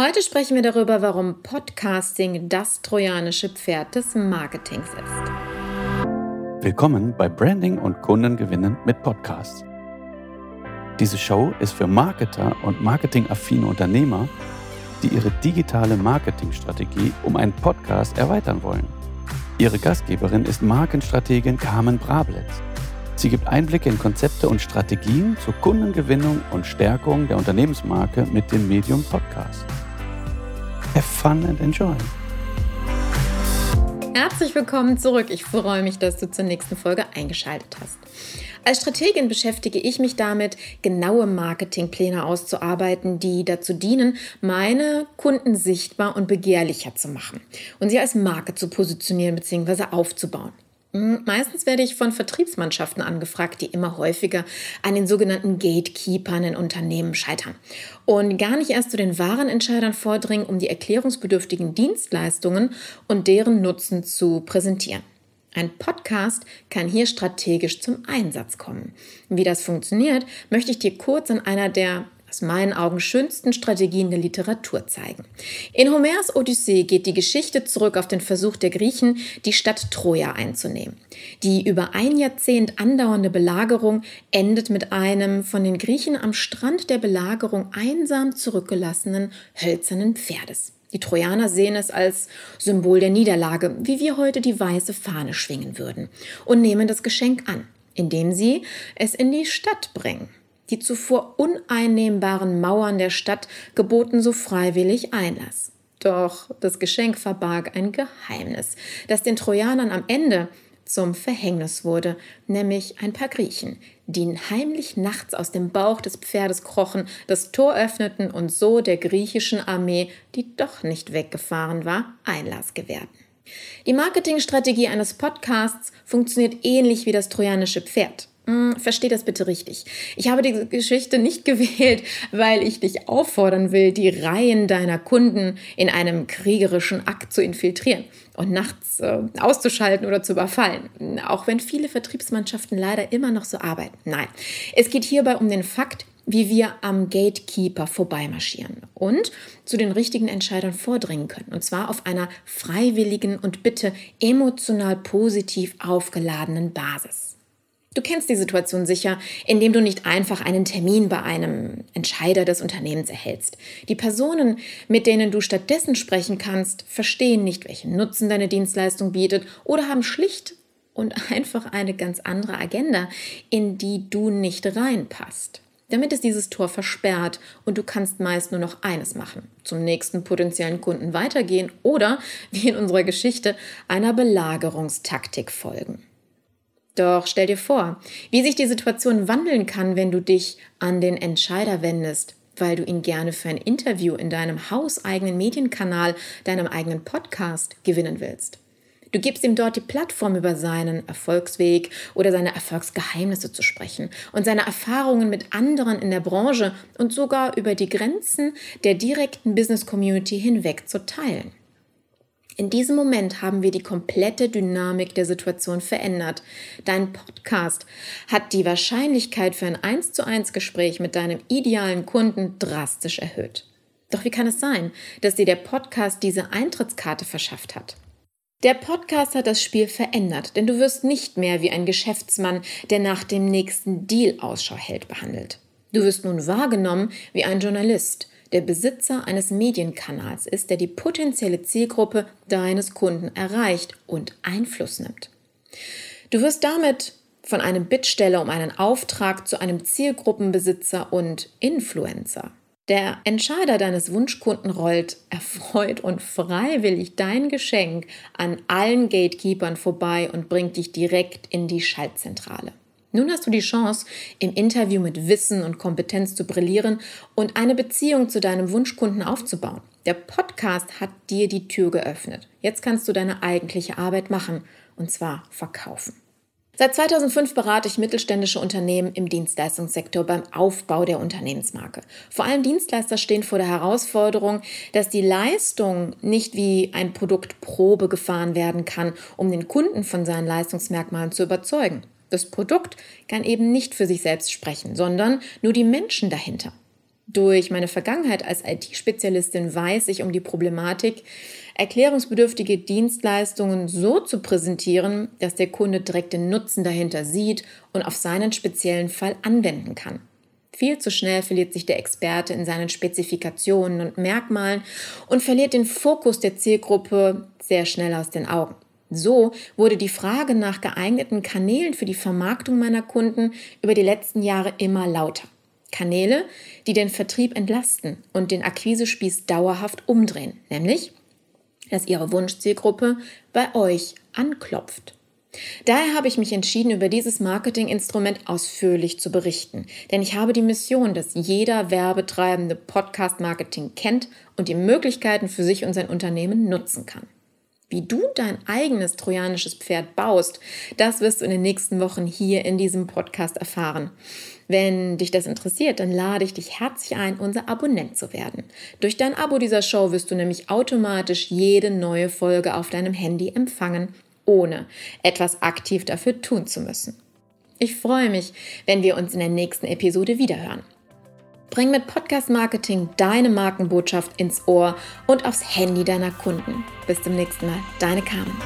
Heute sprechen wir darüber, warum Podcasting das trojanische Pferd des Marketings ist. Willkommen bei Branding und Kundengewinnen mit Podcasts. Diese Show ist für Marketer und marketingaffine Unternehmer, die ihre digitale Marketingstrategie um einen Podcast erweitern wollen. Ihre Gastgeberin ist Markenstrategin Carmen Brablitz. Sie gibt Einblicke in Konzepte und Strategien zur Kundengewinnung und Stärkung der Unternehmensmarke mit dem Medium Podcast. Have fun and enjoy. Herzlich willkommen zurück. Ich freue mich, dass du zur nächsten Folge eingeschaltet hast. Als Strategin beschäftige ich mich damit, genaue Marketingpläne auszuarbeiten, die dazu dienen, meine Kunden sichtbar und begehrlicher zu machen und sie als Marke zu positionieren bzw. aufzubauen. Hm, meistens werde ich von Vertriebsmannschaften angefragt, die immer häufiger an den sogenannten Gatekeepern in Unternehmen scheitern und gar nicht erst zu den wahren Entscheidern vordringen, um die erklärungsbedürftigen Dienstleistungen und deren Nutzen zu präsentieren. Ein Podcast kann hier strategisch zum Einsatz kommen. Wie das funktioniert, möchte ich dir kurz an einer der aus meinen Augen schönsten Strategien der Literatur zeigen. In Homers Odyssee geht die Geschichte zurück auf den Versuch der Griechen, die Stadt Troja einzunehmen. Die über ein Jahrzehnt andauernde Belagerung endet mit einem von den Griechen am Strand der Belagerung einsam zurückgelassenen hölzernen Pferdes. Die Trojaner sehen es als Symbol der Niederlage, wie wir heute die weiße Fahne schwingen würden, und nehmen das Geschenk an, indem sie es in die Stadt bringen. Die zuvor uneinnehmbaren Mauern der Stadt geboten so freiwillig Einlass. Doch das Geschenk verbarg ein Geheimnis, das den Trojanern am Ende zum Verhängnis wurde, nämlich ein paar Griechen, die heimlich nachts aus dem Bauch des Pferdes krochen, das Tor öffneten und so der griechischen Armee, die doch nicht weggefahren war, Einlass gewährten. Die Marketingstrategie eines Podcasts funktioniert ähnlich wie das trojanische Pferd. Hm, versteh das bitte richtig. Ich habe die Geschichte nicht gewählt, weil ich dich auffordern will, die Reihen deiner Kunden in einem kriegerischen Akt zu infiltrieren und nachts äh, auszuschalten oder zu überfallen. Auch wenn viele Vertriebsmannschaften leider immer noch so arbeiten. Nein, es geht hierbei um den Fakt, wie wir am Gatekeeper vorbeimarschieren und zu den richtigen Entscheidern vordringen können. Und zwar auf einer freiwilligen und bitte emotional positiv aufgeladenen Basis. Du kennst die Situation sicher, indem du nicht einfach einen Termin bei einem Entscheider des Unternehmens erhältst. Die Personen, mit denen du stattdessen sprechen kannst, verstehen nicht, welchen Nutzen deine Dienstleistung bietet oder haben schlicht und einfach eine ganz andere Agenda, in die du nicht reinpasst. Damit ist dieses Tor versperrt und du kannst meist nur noch eines machen, zum nächsten potenziellen Kunden weitergehen oder, wie in unserer Geschichte, einer Belagerungstaktik folgen. Doch stell dir vor, wie sich die Situation wandeln kann, wenn du dich an den Entscheider wendest, weil du ihn gerne für ein Interview in deinem hauseigenen Medienkanal, deinem eigenen Podcast gewinnen willst. Du gibst ihm dort die Plattform, über seinen Erfolgsweg oder seine Erfolgsgeheimnisse zu sprechen und seine Erfahrungen mit anderen in der Branche und sogar über die Grenzen der direkten Business Community hinweg zu teilen. In diesem Moment haben wir die komplette Dynamik der Situation verändert. Dein Podcast hat die Wahrscheinlichkeit für ein 1 zu 1 Gespräch mit deinem idealen Kunden drastisch erhöht. Doch wie kann es sein, dass dir der Podcast diese Eintrittskarte verschafft hat? Der Podcast hat das Spiel verändert, denn du wirst nicht mehr wie ein Geschäftsmann, der nach dem nächsten Deal Ausschau hält, behandelt. Du wirst nun wahrgenommen wie ein Journalist, der Besitzer eines Medienkanals ist, der die potenzielle Zielgruppe deines Kunden erreicht und Einfluss nimmt. Du wirst damit von einem Bittsteller um einen Auftrag zu einem Zielgruppenbesitzer und Influencer. Der Entscheider deines Wunschkunden rollt erfreut und freiwillig dein Geschenk an allen Gatekeepern vorbei und bringt dich direkt in die Schaltzentrale. Nun hast du die Chance, im Interview mit Wissen und Kompetenz zu brillieren und eine Beziehung zu deinem Wunschkunden aufzubauen. Der Podcast hat dir die Tür geöffnet. Jetzt kannst du deine eigentliche Arbeit machen, und zwar verkaufen. Seit 2005 berate ich mittelständische Unternehmen im Dienstleistungssektor beim Aufbau der Unternehmensmarke. Vor allem Dienstleister stehen vor der Herausforderung, dass die Leistung nicht wie ein Produkt Probe gefahren werden kann, um den Kunden von seinen Leistungsmerkmalen zu überzeugen. Das Produkt kann eben nicht für sich selbst sprechen, sondern nur die Menschen dahinter. Durch meine Vergangenheit als IT-Spezialistin weiß ich um die Problematik, erklärungsbedürftige Dienstleistungen so zu präsentieren, dass der Kunde direkt den Nutzen dahinter sieht und auf seinen speziellen Fall anwenden kann. Viel zu schnell verliert sich der Experte in seinen Spezifikationen und Merkmalen und verliert den Fokus der Zielgruppe sehr schnell aus den Augen. So wurde die Frage nach geeigneten Kanälen für die Vermarktung meiner Kunden über die letzten Jahre immer lauter. Kanäle, die den Vertrieb entlasten und den Akquisespieß dauerhaft umdrehen, nämlich, dass Ihre Wunschzielgruppe bei euch anklopft. Daher habe ich mich entschieden, über dieses Marketinginstrument ausführlich zu berichten, denn ich habe die Mission, dass jeder Werbetreibende Podcast-Marketing kennt und die Möglichkeiten für sich und sein Unternehmen nutzen kann. Wie du dein eigenes trojanisches Pferd baust, das wirst du in den nächsten Wochen hier in diesem Podcast erfahren. Wenn dich das interessiert, dann lade ich dich herzlich ein, unser Abonnent zu werden. Durch dein Abo dieser Show wirst du nämlich automatisch jede neue Folge auf deinem Handy empfangen, ohne etwas aktiv dafür tun zu müssen. Ich freue mich, wenn wir uns in der nächsten Episode wiederhören. Bring mit Podcast Marketing deine Markenbotschaft ins Ohr und aufs Handy deiner Kunden. Bis zum nächsten Mal, deine Carmen.